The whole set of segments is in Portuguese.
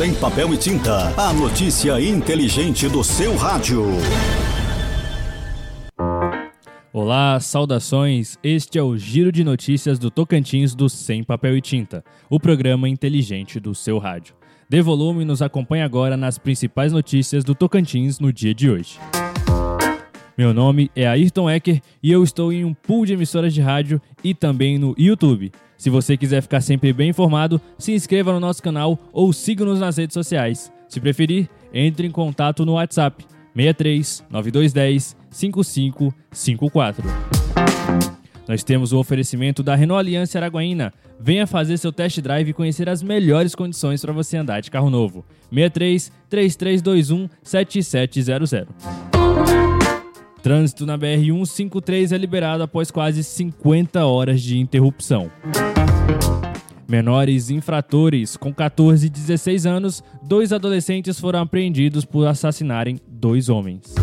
Sem papel e tinta. A notícia inteligente do seu rádio. Olá, saudações. Este é o Giro de Notícias do Tocantins do Sem Papel e Tinta, o programa inteligente do seu rádio. Dê volume e nos acompanhe agora nas principais notícias do Tocantins no dia de hoje. Meu nome é Ayrton Ecker e eu estou em um pool de emissoras de rádio e também no YouTube. Se você quiser ficar sempre bem informado, se inscreva no nosso canal ou siga-nos nas redes sociais. Se preferir, entre em contato no WhatsApp 63 9210 5554. Nós temos o oferecimento da Renault Aliança Araguaína. Venha fazer seu test drive e conhecer as melhores condições para você andar de carro novo. 63 3321 7700. Trânsito na BR-153 é liberado após quase 50 horas de interrupção. Menores infratores com 14 e 16 anos, dois adolescentes foram apreendidos por assassinarem dois homens.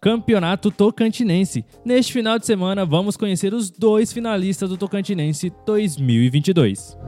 Campeonato Tocantinense. Neste final de semana, vamos conhecer os dois finalistas do Tocantinense 2022.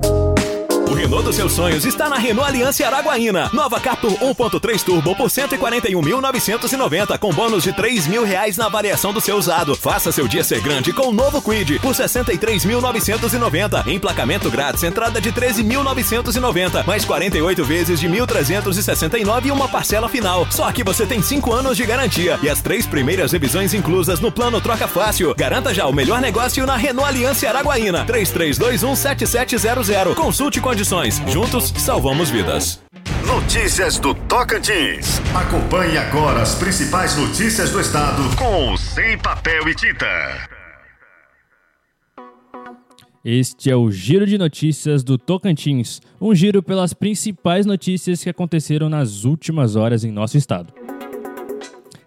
O Renault dos seus sonhos está na Renault Aliança Araguaína. Nova Captur 1.3 Turbo por 141.990 com bônus de 3 mil reais na variação do seu usado. Faça seu dia ser grande com o novo Quid por 63.990. Emplacamento grátis, entrada de 13.990, mais 48 vezes de 1.369 e uma parcela final. Só que você tem 5 anos de garantia e as três primeiras revisões inclusas no plano Troca Fácil. Garanta já o melhor negócio na Renault Aliança Araguaína. 3321 7700. Consulte com condições. Juntos, salvamos vidas. Notícias do Tocantins. Acompanhe agora as principais notícias do estado com Sem Papel e Tinta. Este é o Giro de Notícias do Tocantins, um giro pelas principais notícias que aconteceram nas últimas horas em nosso estado.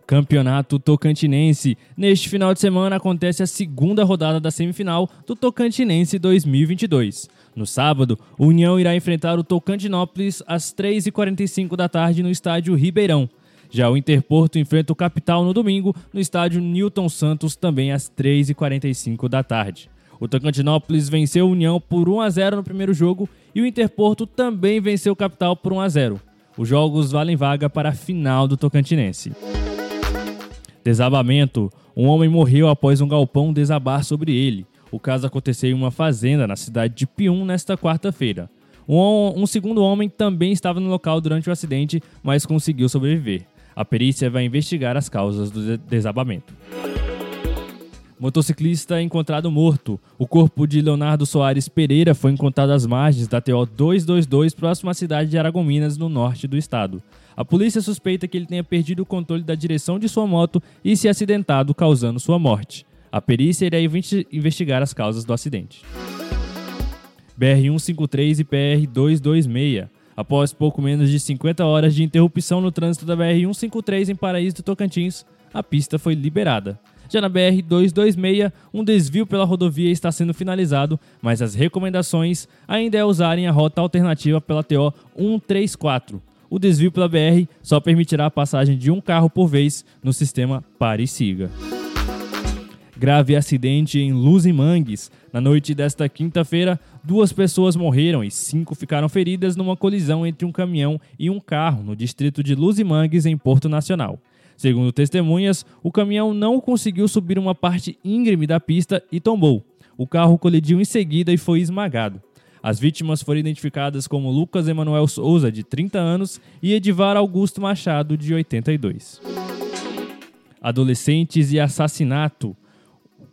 Campeonato Tocantinense. Neste final de semana acontece a segunda rodada da semifinal do Tocantinense 2022. No sábado, o União irá enfrentar o Tocantinópolis às 3h45 da tarde no estádio Ribeirão. Já o Interporto enfrenta o Capital no domingo, no estádio Newton Santos, também às 3h45 da tarde. O Tocantinópolis venceu o União por 1 a 0 no primeiro jogo e o Interporto também venceu o Capital por 1 a 0. Os jogos valem vaga para a final do Tocantinense. Desabamento: um homem morreu após um galpão desabar sobre ele. O caso aconteceu em uma fazenda na cidade de Pium nesta quarta-feira. Um, um, segundo homem também estava no local durante o acidente, mas conseguiu sobreviver. A perícia vai investigar as causas do desabamento. Motociclista encontrado morto. O corpo de Leonardo Soares Pereira foi encontrado às margens da TO 222, próximo à cidade de Aragominas, no norte do estado. A polícia suspeita que ele tenha perdido o controle da direção de sua moto e se acidentado, causando sua morte. A perícia irá investigar as causas do acidente. BR-153 e BR-226. Após pouco menos de 50 horas de interrupção no trânsito da BR-153 em Paraíso do Tocantins, a pista foi liberada. Já na BR-226, um desvio pela rodovia está sendo finalizado, mas as recomendações ainda é usarem a rota alternativa pela TO 134. O desvio pela BR só permitirá a passagem de um carro por vez no sistema Pare e Siga. Grave acidente em Luzimangues. Na noite desta quinta-feira, duas pessoas morreram e cinco ficaram feridas numa colisão entre um caminhão e um carro no distrito de Luzimangues, em Porto Nacional. Segundo testemunhas, o caminhão não conseguiu subir uma parte íngreme da pista e tombou. O carro colidiu em seguida e foi esmagado. As vítimas foram identificadas como Lucas Emanuel Souza, de 30 anos, e Edivar Augusto Machado, de 82. Adolescentes e assassinato.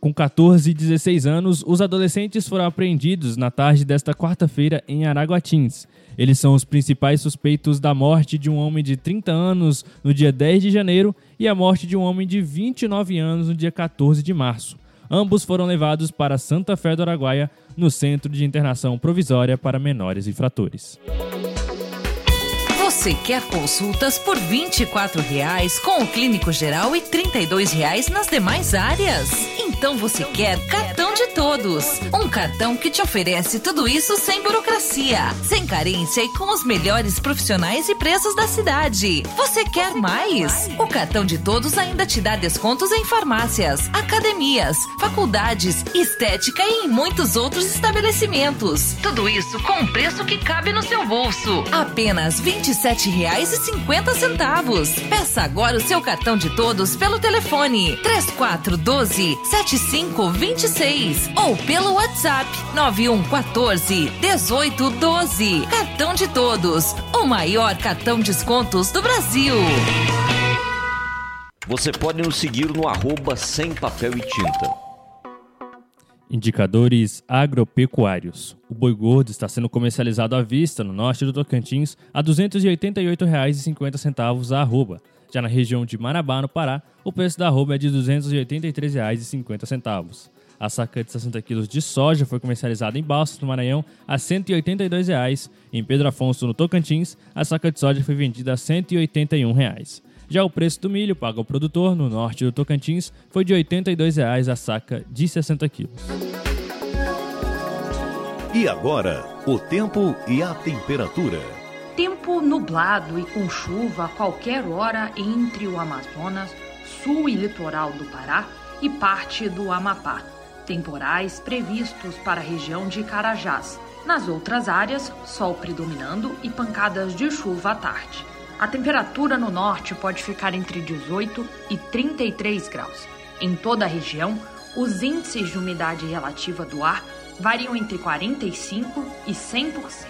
Com 14 e 16 anos, os adolescentes foram apreendidos na tarde desta quarta-feira em Araguatins. Eles são os principais suspeitos da morte de um homem de 30 anos no dia 10 de janeiro e a morte de um homem de 29 anos no dia 14 de março. Ambos foram levados para Santa Fé do Araguaia, no Centro de Internação Provisória para Menores Infratores. Você quer consultas por 24 reais com o clínico geral e 32 reais nas demais áreas? Então você quer Cartão de Todos. Um cartão que te oferece tudo isso sem burocracia, sem carência e com os melhores profissionais e preços da cidade. Você quer mais? O Cartão de Todos ainda te dá descontos em farmácias, academias, faculdades, estética e em muitos outros estabelecimentos. Tudo isso com um preço que cabe no seu bolso. Apenas R$ 27,50. Peça agora o seu cartão de todos pelo telefone 3412 7526 ou pelo WhatsApp 9114 1812. Cartão de todos, o maior cartão descontos do Brasil. Você pode nos seguir no arroba sem papel e tinta. Indicadores agropecuários. O boi gordo está sendo comercializado à vista no norte do Tocantins a R$ 288,50 a arroba. Já na região de Marabá, no Pará, o preço da arroba é de R$ 283,50. A saca de 60 quilos de soja foi comercializada em Balsas, no Maranhão, a 182 reais. Em Pedro Afonso, no Tocantins, a saca de soja foi vendida a 181 reais. Já o preço do milho pago ao produtor no norte do Tocantins foi de 82 reais a saca de 60 quilos. E agora, o tempo e a temperatura. Tempo nublado e com chuva a qualquer hora entre o Amazonas, sul e litoral do Pará e parte do Amapá. Temporais previstos para a região de Carajás. Nas outras áreas, sol predominando e pancadas de chuva à tarde. A temperatura no norte pode ficar entre 18 e 33 graus. Em toda a região, os índices de umidade relativa do ar variam entre 45 e 100%.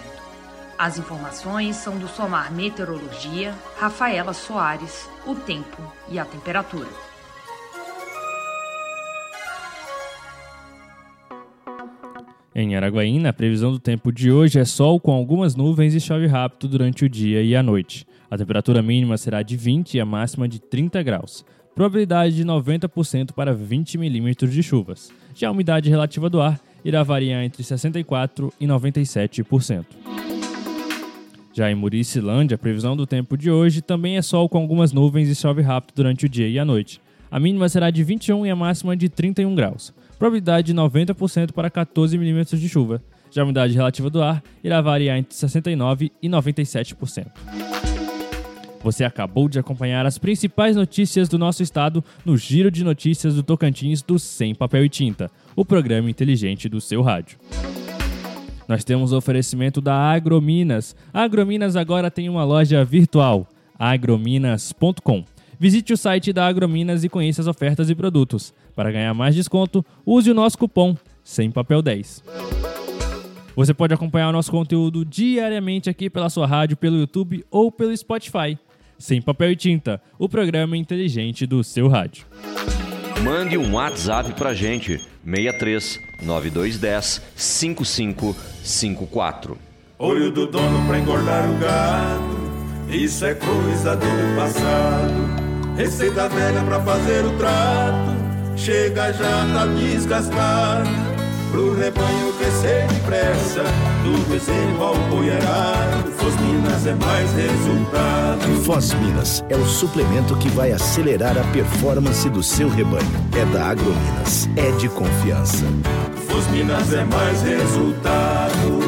As informações são do Somar Meteorologia, Rafaela Soares, o tempo e a temperatura. Em Araguaína, a previsão do tempo de hoje é sol com algumas nuvens e chove rápido durante o dia e a noite. A temperatura mínima será de 20 e a máxima de 30 graus. Probabilidade de 90% para 20 milímetros de chuvas. Já a umidade relativa do ar irá variar entre 64% e 97%. Já em Muricilândia, a previsão do tempo de hoje também é sol com algumas nuvens e chove rápido durante o dia e a noite. A mínima será de 21 e a máxima de 31 graus. Probabilidade de 90% para 14 milímetros de chuva. Já a umidade relativa do ar irá variar entre 69% e 97%. Você acabou de acompanhar as principais notícias do nosso estado no Giro de Notícias do Tocantins do Sem Papel e Tinta, o programa inteligente do seu rádio. Nós temos o oferecimento da Agrominas. A Agrominas agora tem uma loja virtual, agrominas.com. Visite o site da Agrominas e conheça as ofertas e produtos. Para ganhar mais desconto, use o nosso cupom Sem Papel 10. Você pode acompanhar o nosso conteúdo diariamente aqui pela sua rádio, pelo YouTube ou pelo Spotify. Sem Papel e Tinta, o programa inteligente do seu rádio. Mande um WhatsApp pra gente, 63 9210 5554. Olho do dono pra engordar o gado, isso é coisa do passado. Receita velha pra fazer o trato, chega já tá desgastada. Pro rebanho crescer depressa, do bezerro ao boi arado, Fosminas é mais resultado. Fosminas é o suplemento que vai acelerar a performance do seu rebanho. É da Agrominas, é de confiança. Fosminas é mais resultado.